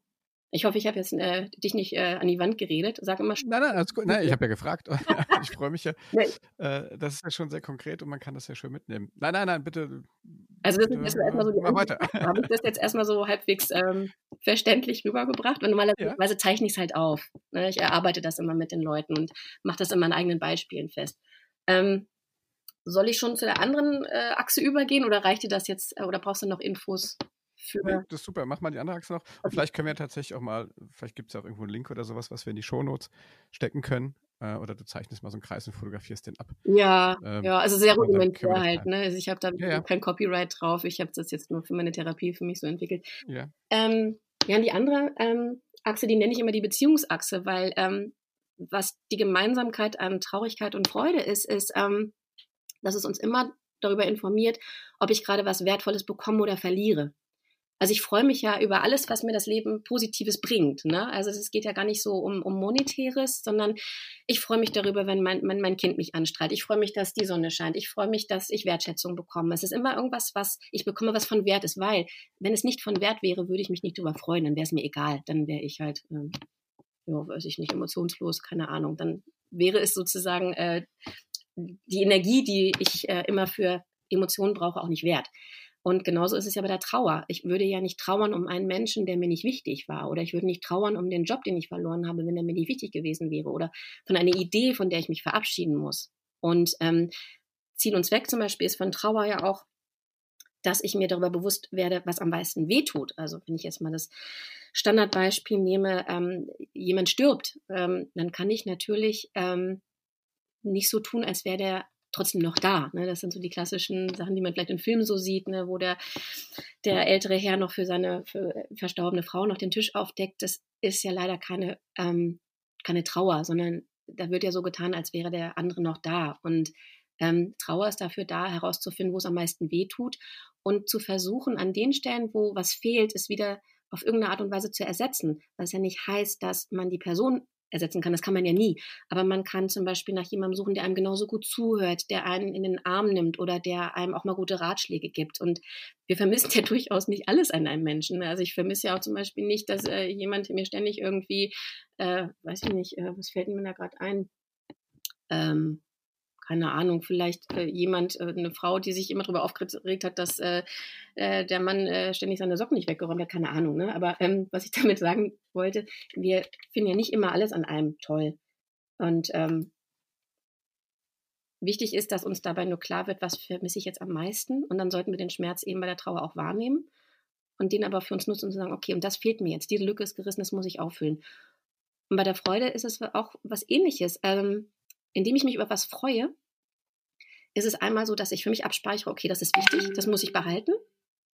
Ich hoffe, ich habe jetzt äh, dich nicht äh, an die Wand geredet. Sag immer. Nein, nein, alles gut. Nein, ich habe ja gefragt. ich freue mich ja. Äh, das ist ja schon sehr konkret und man kann das ja schön mitnehmen. Nein, nein, nein, bitte. Also das ist erstmal so die weiter. Habe ich das jetzt erstmal so halbwegs ähm, verständlich rübergebracht? Und normalerweise ja. zeichne ich es halt auf. Ne? Ich erarbeite das immer mit den Leuten und mache das in meinen eigenen Beispielen fest. Ähm, soll ich schon zu der anderen äh, Achse übergehen oder reicht dir das jetzt äh, oder brauchst du noch Infos für. Nee, das ist super. Mach mal die andere Achse noch. Und vielleicht können wir tatsächlich auch mal, vielleicht gibt es ja auch irgendwo einen Link oder sowas, was wir in die Shownotes stecken können. Äh, oder du zeichnest mal so einen Kreis und fotografierst den ab. Ja, ähm, ja, also sehr rudimentär halt. Ne? Also ich habe da ja, ja. kein Copyright drauf. Ich habe das jetzt nur für meine Therapie für mich so entwickelt. Ja. Ähm, ja, und die andere ähm, Achse, die nenne ich immer die Beziehungsachse, weil ähm, was die Gemeinsamkeit an Traurigkeit und Freude ist, ist, ähm, dass es uns immer darüber informiert, ob ich gerade was Wertvolles bekomme oder verliere. Also ich freue mich ja über alles, was mir das Leben Positives bringt. Ne? Also es geht ja gar nicht so um, um Monetäres, sondern ich freue mich darüber, wenn mein, mein, mein Kind mich anstrahlt. Ich freue mich, dass die Sonne scheint. Ich freue mich, dass ich Wertschätzung bekomme. Es ist immer irgendwas, was ich bekomme, was von Wert ist, weil wenn es nicht von Wert wäre, würde ich mich nicht darüber freuen. Dann wäre es mir egal. Dann wäre ich halt, ähm, ja, weiß ich nicht, emotionslos, keine Ahnung. Dann wäre es sozusagen äh, die Energie, die ich äh, immer für Emotionen brauche, auch nicht wert. Und genauso ist es ja bei der Trauer. Ich würde ja nicht trauern um einen Menschen, der mir nicht wichtig war. Oder ich würde nicht trauern um den Job, den ich verloren habe, wenn er mir nicht wichtig gewesen wäre. Oder von einer Idee, von der ich mich verabschieden muss. Und ähm, Ziel und Zweck zum Beispiel ist von Trauer ja auch, dass ich mir darüber bewusst werde, was am meisten wehtut. Also wenn ich jetzt mal das Standardbeispiel nehme, ähm, jemand stirbt, ähm, dann kann ich natürlich ähm, nicht so tun, als wäre der trotzdem noch da. Ne? Das sind so die klassischen Sachen, die man vielleicht in Filmen so sieht, ne? wo der, der ältere Herr noch für seine für verstorbene Frau noch den Tisch aufdeckt. Das ist ja leider keine, ähm, keine Trauer, sondern da wird ja so getan, als wäre der andere noch da. Und ähm, Trauer ist dafür da, herauszufinden, wo es am meisten weh tut und zu versuchen, an den Stellen, wo was fehlt, es wieder auf irgendeine Art und Weise zu ersetzen. Was ja nicht heißt, dass man die Person ersetzen kann. Das kann man ja nie. Aber man kann zum Beispiel nach jemandem suchen, der einem genauso gut zuhört, der einen in den Arm nimmt oder der einem auch mal gute Ratschläge gibt. Und wir vermissen ja durchaus nicht alles an einem Menschen. Also ich vermisse ja auch zum Beispiel nicht, dass äh, jemand mir ständig irgendwie, äh, weiß ich nicht, äh, was fällt mir da gerade ein? Ähm, keine Ahnung, vielleicht äh, jemand, äh, eine Frau, die sich immer darüber aufgeregt hat, dass äh, äh, der Mann äh, ständig seine Socken nicht weggeräumt hat, keine Ahnung. Ne? Aber ähm, was ich damit sagen wollte, wir finden ja nicht immer alles an einem toll. Und ähm, wichtig ist, dass uns dabei nur klar wird, was vermisse ich jetzt am meisten. Und dann sollten wir den Schmerz eben bei der Trauer auch wahrnehmen und den aber für uns nutzen und sagen, okay, und das fehlt mir jetzt, diese Lücke ist gerissen, das muss ich auffüllen. Und bei der Freude ist es auch was ähnliches. Ähm, indem ich mich über was freue, ist es einmal so, dass ich für mich abspeichere, okay, das ist wichtig, das muss ich behalten.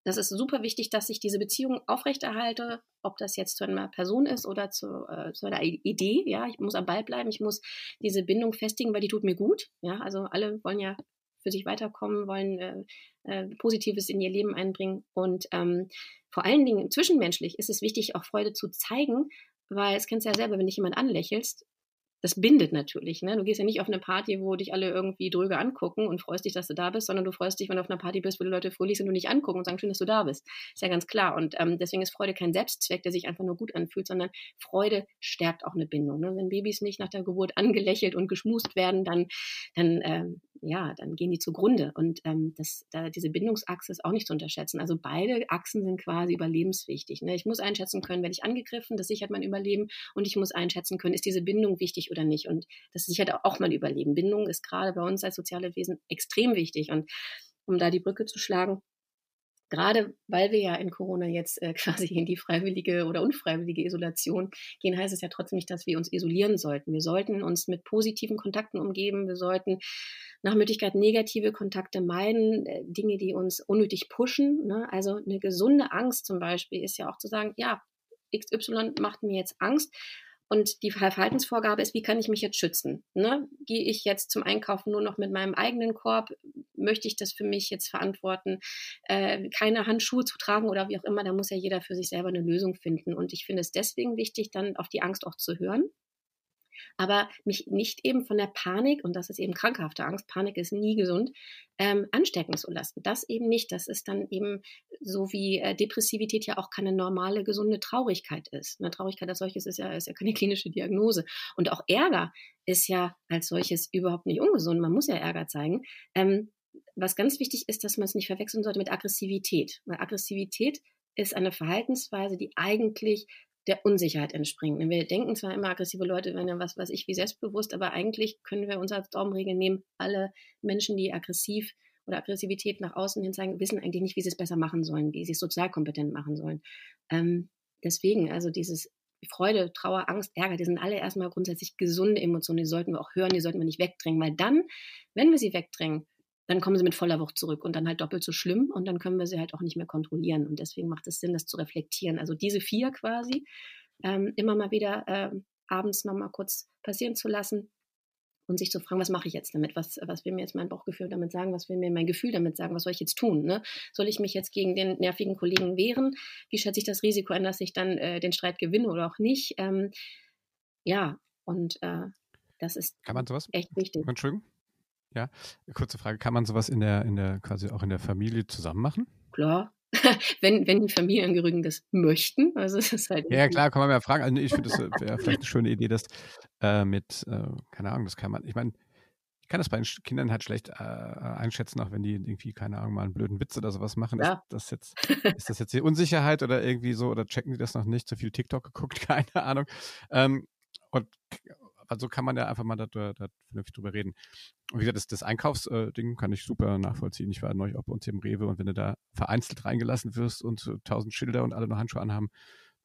Das ist super wichtig, dass ich diese Beziehung aufrechterhalte, ob das jetzt zu einer Person ist oder zu, äh, zu einer Idee. Ja, ich muss am Ball bleiben, ich muss diese Bindung festigen, weil die tut mir gut. Ja, also alle wollen ja für sich weiterkommen, wollen äh, äh, Positives in ihr Leben einbringen. Und ähm, vor allen Dingen zwischenmenschlich ist es wichtig, auch Freude zu zeigen, weil es kennst du ja selber, wenn dich jemand anlächelst, das bindet natürlich. Ne? Du gehst ja nicht auf eine Party, wo dich alle irgendwie dröge angucken und freust dich, dass du da bist, sondern du freust dich, wenn du auf einer Party bist, wo die Leute fröhlich sind und dich angucken und sagen, schön, dass du da bist. Ist ja ganz klar. Und ähm, deswegen ist Freude kein Selbstzweck, der sich einfach nur gut anfühlt, sondern Freude stärkt auch eine Bindung. Ne? Wenn Babys nicht nach der Geburt angelächelt und geschmust werden, dann, dann ähm, ja, dann gehen die zugrunde. Und ähm, das, da, diese Bindungsachse ist auch nicht zu unterschätzen. Also beide Achsen sind quasi überlebenswichtig. Ne? Ich muss einschätzen können, werde ich angegriffen, das sichert mein Überleben. Und ich muss einschätzen können, ist diese Bindung wichtig oder nicht. Und das sichert auch mein Überleben. Bindung ist gerade bei uns als soziale Wesen extrem wichtig. Und um da die Brücke zu schlagen, gerade weil wir ja in Corona jetzt äh, quasi in die freiwillige oder unfreiwillige Isolation gehen, heißt es ja trotzdem nicht, dass wir uns isolieren sollten. Wir sollten uns mit positiven Kontakten umgeben. Wir sollten nach Möglichkeit negative Kontakte meiden, äh, Dinge, die uns unnötig pushen. Ne? Also eine gesunde Angst zum Beispiel ist ja auch zu sagen, ja, XY macht mir jetzt Angst. Und die Verhaltensvorgabe ist, wie kann ich mich jetzt schützen? Ne? Gehe ich jetzt zum Einkaufen nur noch mit meinem eigenen Korb? Möchte ich das für mich jetzt verantworten? Äh, keine Handschuhe zu tragen oder wie auch immer, da muss ja jeder für sich selber eine Lösung finden. Und ich finde es deswegen wichtig, dann auf die Angst auch zu hören aber mich nicht eben von der Panik, und das ist eben krankhafte Angst, Panik ist nie gesund, ähm, anstecken zu lassen. Das eben nicht. Das ist dann eben so wie äh, Depressivität ja auch keine normale, gesunde Traurigkeit ist. Eine Traurigkeit als solches ist ja, ist ja keine klinische Diagnose. Und auch Ärger ist ja als solches überhaupt nicht ungesund. Man muss ja Ärger zeigen. Ähm, was ganz wichtig ist, dass man es nicht verwechseln sollte mit Aggressivität. Weil Aggressivität ist eine Verhaltensweise, die eigentlich der Unsicherheit entspringt. Wir denken zwar immer, aggressive Leute wären ja was, was ich wie selbstbewusst, aber eigentlich können wir uns als Daumenregel nehmen, alle Menschen, die aggressiv oder Aggressivität nach außen hin zeigen, wissen eigentlich nicht, wie sie es besser machen sollen, wie sie es sozial kompetent machen sollen. Ähm, deswegen, also dieses Freude, Trauer, Angst, Ärger, die sind alle erstmal grundsätzlich gesunde Emotionen, die sollten wir auch hören, die sollten wir nicht wegdrängen, weil dann, wenn wir sie wegdrängen, dann kommen sie mit voller Wucht zurück und dann halt doppelt so schlimm und dann können wir sie halt auch nicht mehr kontrollieren. Und deswegen macht es Sinn, das zu reflektieren. Also diese vier quasi ähm, immer mal wieder äh, abends nochmal kurz passieren zu lassen und sich zu fragen, was mache ich jetzt damit? Was, was will mir jetzt mein Bauchgefühl damit sagen? Was will mir mein Gefühl damit sagen? Was soll ich jetzt tun? Ne? Soll ich mich jetzt gegen den nervigen Kollegen wehren? Wie schätze ich das Risiko an, dass ich dann äh, den Streit gewinne oder auch nicht? Ähm, ja, und äh, das ist Kann man sowas? echt wichtig. Entschuldigung? Ja, kurze Frage. Kann man sowas in der, in der, quasi auch in der Familie zusammen machen? Klar, wenn, wenn die Familienangehörigen das möchten. Also es ist halt ja, klar, kann man mal fragen. Also ich finde, das wäre vielleicht eine schöne Idee, dass äh, mit, äh, keine Ahnung, das kann man, ich meine, ich kann das bei den Kindern halt schlecht äh, einschätzen, auch wenn die irgendwie, keine Ahnung, mal einen blöden Witz oder sowas machen. Ja. Ist, das jetzt, ist das jetzt die Unsicherheit oder irgendwie so, oder checken die das noch nicht? Zu viel TikTok geguckt, keine Ahnung. Ähm, und also kann man ja einfach mal da, da, da vernünftig drüber reden. Und wie gesagt, das, das Einkaufsding kann ich super nachvollziehen. Ich war neulich auch bei uns hier im Rewe und wenn du da vereinzelt reingelassen wirst und tausend Schilder und alle noch Handschuhe anhaben,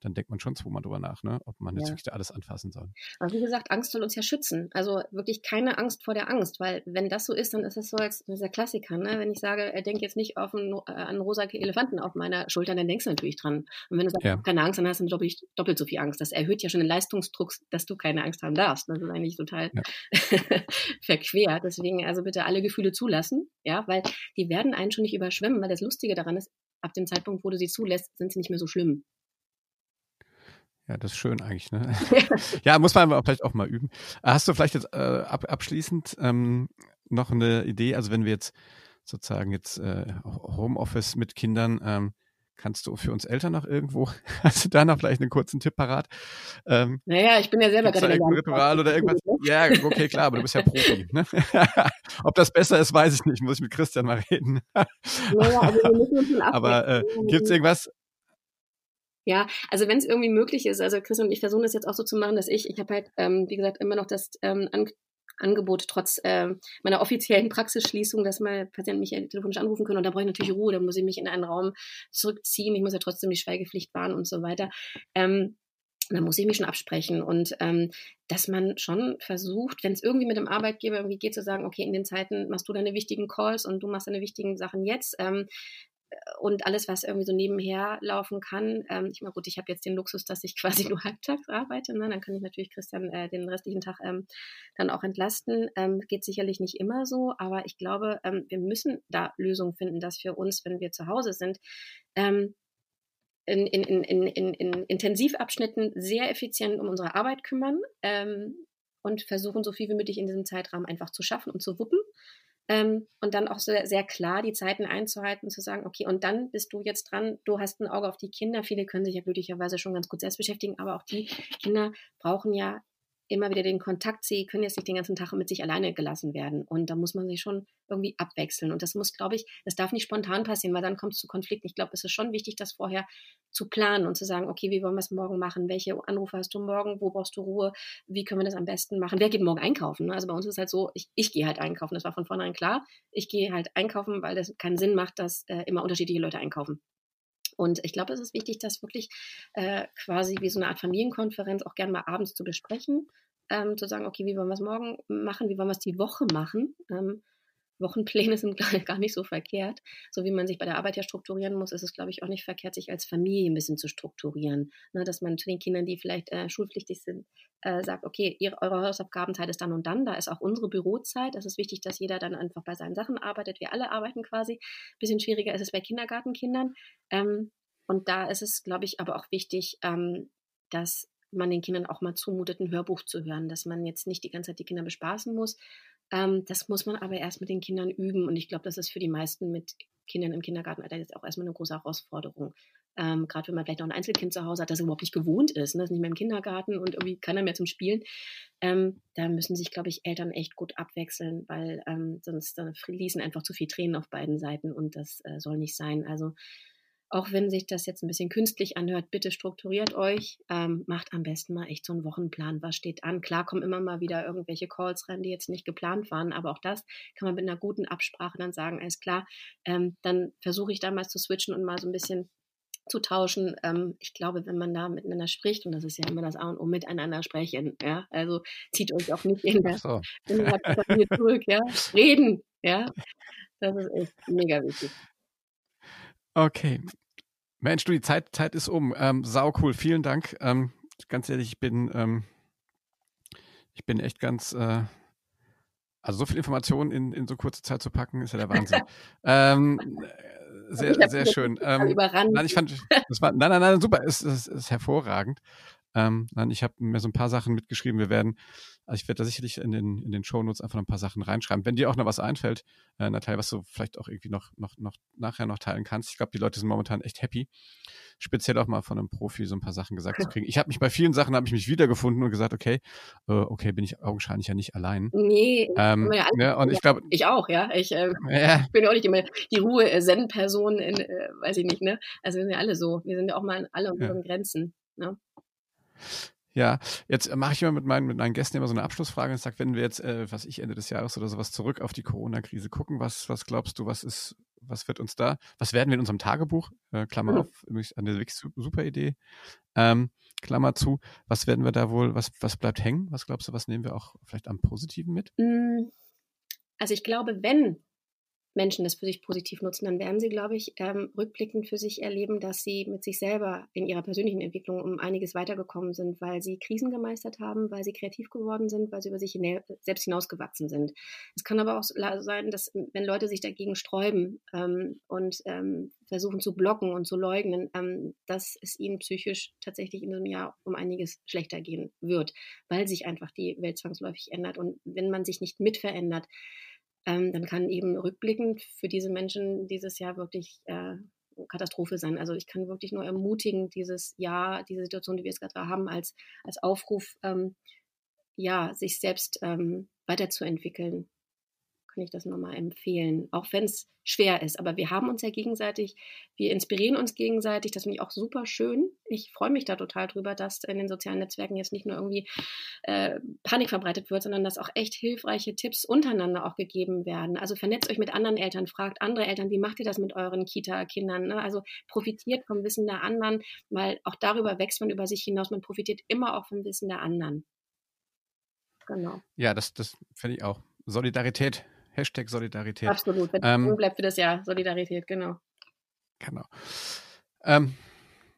dann denkt man schon zweimal drüber nach, ne? ob man jetzt ja. wirklich alles anfassen soll. Aber wie gesagt, Angst soll uns ja schützen. Also wirklich keine Angst vor der Angst, weil wenn das so ist, dann ist es so als dieser Klassiker. Ne? Wenn ich sage, er denkt jetzt nicht auf einen, äh, einen rosa Elefanten auf meiner Schulter, dann denkst du natürlich dran. Und wenn du sagst, ja. keine Angst, dann hast du doppelt, doppelt so viel Angst. Das erhöht ja schon den Leistungsdruck, dass du keine Angst haben darfst. Das ist eigentlich total ja. verquer. Deswegen also bitte alle Gefühle zulassen, ja, weil die werden einen schon nicht überschwemmen, weil das Lustige daran ist, ab dem Zeitpunkt, wo du sie zulässt, sind sie nicht mehr so schlimm. Ja, das ist schön eigentlich, ne? ja, muss man aber vielleicht auch mal üben. Hast du vielleicht jetzt äh, ab, abschließend ähm, noch eine Idee? Also wenn wir jetzt sozusagen jetzt äh, Homeoffice mit Kindern, ähm, kannst du für uns Eltern noch irgendwo, hast du da noch vielleicht einen kurzen Tipp parat? Ähm, naja, ich bin ja selber gerade ein Ritual oder irgendwas. Ja, okay, klar, aber du bist ja Profi. Ne? Ob das besser ist, weiß ich nicht. Muss ich mit Christian mal reden. naja, also wir müssen uns aber äh, gibt es irgendwas, ja, also wenn es irgendwie möglich ist, also Chris und ich versuchen das jetzt auch so zu machen, dass ich, ich habe halt, ähm, wie gesagt, immer noch das ähm, An Angebot trotz äh, meiner offiziellen Praxisschließung, dass mal Patienten mich telefonisch anrufen können und da brauche ich natürlich Ruhe, da muss ich mich in einen Raum zurückziehen, ich muss ja trotzdem die Schweigepflicht wahren und so weiter. Ähm, da muss ich mich schon absprechen und ähm, dass man schon versucht, wenn es irgendwie mit dem Arbeitgeber irgendwie geht, zu sagen, okay, in den Zeiten machst du deine wichtigen Calls und du machst deine wichtigen Sachen jetzt. Ähm, und alles, was irgendwie so nebenher laufen kann. Ähm, ich meine, gut, ich habe jetzt den Luxus, dass ich quasi nur halbtags arbeite. Ne? Dann kann ich natürlich Christian äh, den restlichen Tag ähm, dann auch entlasten. Ähm, geht sicherlich nicht immer so, aber ich glaube, ähm, wir müssen da Lösungen finden, dass für uns, wenn wir zu Hause sind, ähm, in, in, in, in, in Intensivabschnitten sehr effizient um unsere Arbeit kümmern ähm, und versuchen, so viel wie möglich in diesem Zeitraum einfach zu schaffen und zu wuppen. Ähm, und dann auch sehr, sehr klar die Zeiten einzuhalten, zu sagen, okay, und dann bist du jetzt dran, du hast ein Auge auf die Kinder. Viele können sich ja glücklicherweise schon ganz gut selbst beschäftigen, aber auch die Kinder brauchen ja immer wieder den Kontakt, sie können jetzt nicht den ganzen Tag mit sich alleine gelassen werden. Und da muss man sich schon irgendwie abwechseln. Und das muss, glaube ich, das darf nicht spontan passieren, weil dann kommt es zu Konflikten. Ich glaube, es ist schon wichtig, das vorher zu planen und zu sagen, okay, wie wollen wir es morgen machen? Welche Anrufe hast du morgen? Wo brauchst du Ruhe? Wie können wir das am besten machen? Wer geht morgen einkaufen? Also bei uns ist es halt so, ich, ich gehe halt einkaufen. Das war von vornherein klar. Ich gehe halt einkaufen, weil das keinen Sinn macht, dass äh, immer unterschiedliche Leute einkaufen. Und ich glaube, es ist wichtig, das wirklich äh, quasi wie so eine Art Familienkonferenz auch gerne mal abends zu besprechen ähm, zu sagen, okay, wie wollen wir es morgen machen, wie wollen wir es die Woche machen. Ähm, Wochenpläne sind gar nicht so verkehrt. So wie man sich bei der Arbeit ja strukturieren muss, ist es, glaube ich, auch nicht verkehrt, sich als Familie ein bisschen zu strukturieren. Ne, dass man zu den Kindern, die vielleicht äh, schulpflichtig sind, äh, sagt, okay, ihr, eure Hausaufgabenzeit ist dann und dann, da ist auch unsere Bürozeit. Es ist wichtig, dass jeder dann einfach bei seinen Sachen arbeitet. Wir alle arbeiten quasi. Bisschen schwieriger ist es bei Kindergartenkindern. Ähm, und da ist es, glaube ich, aber auch wichtig, ähm, dass man den Kindern auch mal zumutet, ein Hörbuch zu hören, dass man jetzt nicht die ganze Zeit die Kinder bespaßen muss. Ähm, das muss man aber erst mit den Kindern üben. Und ich glaube, das ist für die meisten mit Kindern im Kindergartenalter jetzt auch erstmal eine große Herausforderung. Ähm, Gerade wenn man vielleicht noch ein Einzelkind zu Hause hat, das überhaupt nicht gewohnt ist, ne? das ist nicht mehr im Kindergarten und irgendwie keiner mehr zum Spielen. Ähm, da müssen sich, glaube ich, Eltern echt gut abwechseln, weil ähm, sonst äh, fließen einfach zu viel Tränen auf beiden Seiten und das äh, soll nicht sein. Also auch wenn sich das jetzt ein bisschen künstlich anhört, bitte strukturiert euch, ähm, macht am besten mal echt so einen Wochenplan. Was steht an? Klar kommen immer mal wieder irgendwelche Calls rein, die jetzt nicht geplant waren, aber auch das kann man mit einer guten Absprache dann sagen, alles klar, ähm, dann versuche ich da mal zu switchen und mal so ein bisschen zu tauschen. Ähm, ich glaube, wenn man da miteinander spricht, und das ist ja immer das A und O, miteinander sprechen, ja, also zieht euch auch nicht in der, so. in der Familie zurück, ja, reden, ja, das ist echt mega wichtig. Okay. Mensch, du, die Zeit, Zeit ist um. Ähm, sau cool, vielen Dank. Ähm, ganz ehrlich, ich bin, ähm, ich bin echt ganz, äh, Also so viel Informationen in, in so kurze Zeit zu packen, ist ja der Wahnsinn. ähm, sehr, sehr schön. Ähm. Nein, ich fand, das war, nein, nein, nein, super, es ist, ist, ist hervorragend. Ähm, nein, ich habe mir so ein paar Sachen mitgeschrieben. Wir werden, also ich werde da sicherlich in den, in den Shownotes einfach noch ein paar Sachen reinschreiben. Wenn dir auch noch was einfällt, äh, Natalia, was du vielleicht auch irgendwie noch, noch, noch nachher noch teilen kannst. Ich glaube, die Leute sind momentan echt happy, speziell auch mal von einem Profi so ein paar Sachen gesagt zu kriegen. Ich habe mich bei vielen Sachen habe ich mich wiedergefunden und gesagt, okay, äh, okay, bin ich augenscheinlich ja nicht allein. Nee, ähm, ja, ne, und ich glaube, ich auch, ja. Ich äh, ja. bin ja auch nicht immer die Ruhe äh, in, äh, weiß ich nicht, ne? Also wir sind ja alle so. Wir sind ja auch mal alle unseren ja. Grenzen. Ne? Ja, jetzt mache ich immer mit meinen, mit meinen Gästen immer so eine Abschlussfrage und sage, wenn wir jetzt, äh, was ich Ende des Jahres oder sowas zurück auf die Corona-Krise gucken, was, was glaubst du, was ist, was wird uns da, was werden wir in unserem Tagebuch, äh, Klammer mhm. auf, eine wirklich super Idee, ähm, Klammer zu, was werden wir da wohl, was, was bleibt hängen? Was glaubst du, was nehmen wir auch vielleicht am Positiven mit? Hm, also ich glaube, wenn Menschen das für sich positiv nutzen, dann werden sie, glaube ich, ähm, rückblickend für sich erleben, dass sie mit sich selber in ihrer persönlichen Entwicklung um einiges weitergekommen sind, weil sie Krisen gemeistert haben, weil sie kreativ geworden sind, weil sie über sich hina selbst hinausgewachsen sind. Es kann aber auch sein, dass wenn Leute sich dagegen sträuben ähm, und ähm, versuchen zu blocken und zu leugnen, ähm, dass es ihnen psychisch tatsächlich in diesem Jahr um einiges schlechter gehen wird, weil sich einfach die Welt zwangsläufig ändert. Und wenn man sich nicht mit verändert, ähm, dann kann eben rückblickend für diese Menschen dieses Jahr wirklich äh, Katastrophe sein. Also ich kann wirklich nur ermutigen, dieses Jahr, diese Situation, die wir jetzt gerade haben, als, als Aufruf, ähm, ja, sich selbst ähm, weiterzuentwickeln kann ich das nochmal empfehlen, auch wenn es schwer ist. Aber wir haben uns ja gegenseitig, wir inspirieren uns gegenseitig, das finde ich auch super schön. Ich freue mich da total drüber, dass in den sozialen Netzwerken jetzt nicht nur irgendwie äh, Panik verbreitet wird, sondern dass auch echt hilfreiche Tipps untereinander auch gegeben werden. Also vernetzt euch mit anderen Eltern, fragt andere Eltern, wie macht ihr das mit euren Kita-Kindern? Ne? Also profitiert vom Wissen der anderen, weil auch darüber wächst man über sich hinaus. Man profitiert immer auch vom Wissen der anderen. Genau. Ja, das, das finde ich auch. Solidarität Hashtag Solidarität. Absolut. Wenn ähm, bleibt für das Jahr Solidarität, genau. Genau. Ähm,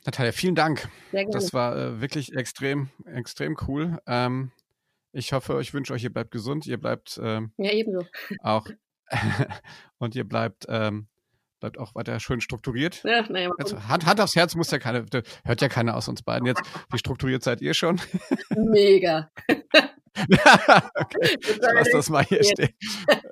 Natalia, vielen Dank. Sehr gerne. Das war äh, wirklich extrem, extrem cool. Ähm, ich hoffe, ich wünsche euch, ihr bleibt gesund, ihr bleibt ähm, ja ebenso auch und ihr bleibt ähm, bleibt auch weiter schön strukturiert. Ja, naja, also, Hand, Hand aufs Herz muss ja keine, hört ja keiner aus uns beiden jetzt. Wie strukturiert seid ihr schon? Mega. okay, ich lass das mal hier stehen.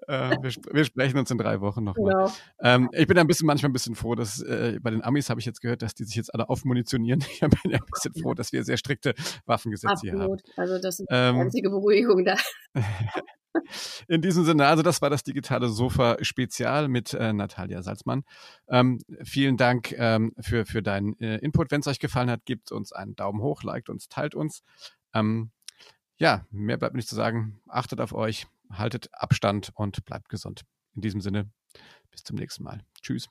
Äh, wir, wir, sprechen uns in drei Wochen nochmal. Genau. Ähm, ich bin ein bisschen manchmal ein bisschen froh, dass äh, bei den Amis habe ich jetzt gehört, dass die sich jetzt alle aufmunitionieren. Ich bin ja ein bisschen froh, dass wir sehr strikte Waffengesetze Absolut. hier haben. Also das ist die ähm, einzige Beruhigung da. In diesem Sinne, also das war das digitale Sofa Spezial mit äh, Natalia Salzmann. Ähm, vielen Dank ähm, für, für deinen äh, Input. Wenn es euch gefallen hat, gebt uns einen Daumen hoch, liked uns, teilt uns. Ähm, ja, mehr bleibt nicht zu sagen. Achtet auf euch, haltet Abstand und bleibt gesund. In diesem Sinne, bis zum nächsten Mal. Tschüss.